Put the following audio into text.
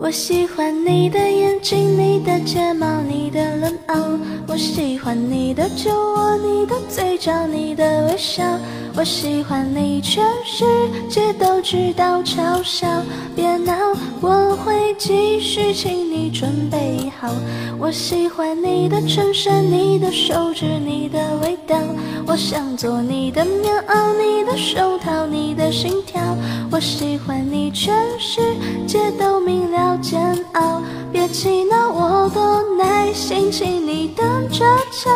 我喜欢你的眼睛，你的睫毛，你的冷傲。我喜欢你的酒窝，你的嘴角，你的微笑。我喜欢你，全世界都知道嘲笑。别闹，我会继续，请你准备好。我喜欢你的衬衫，你的手指，你的味道。我想做你的棉袄，你的手套，你的心跳。我喜欢你，全世界都明了煎熬。别气恼，我多耐心，请你等着瞧。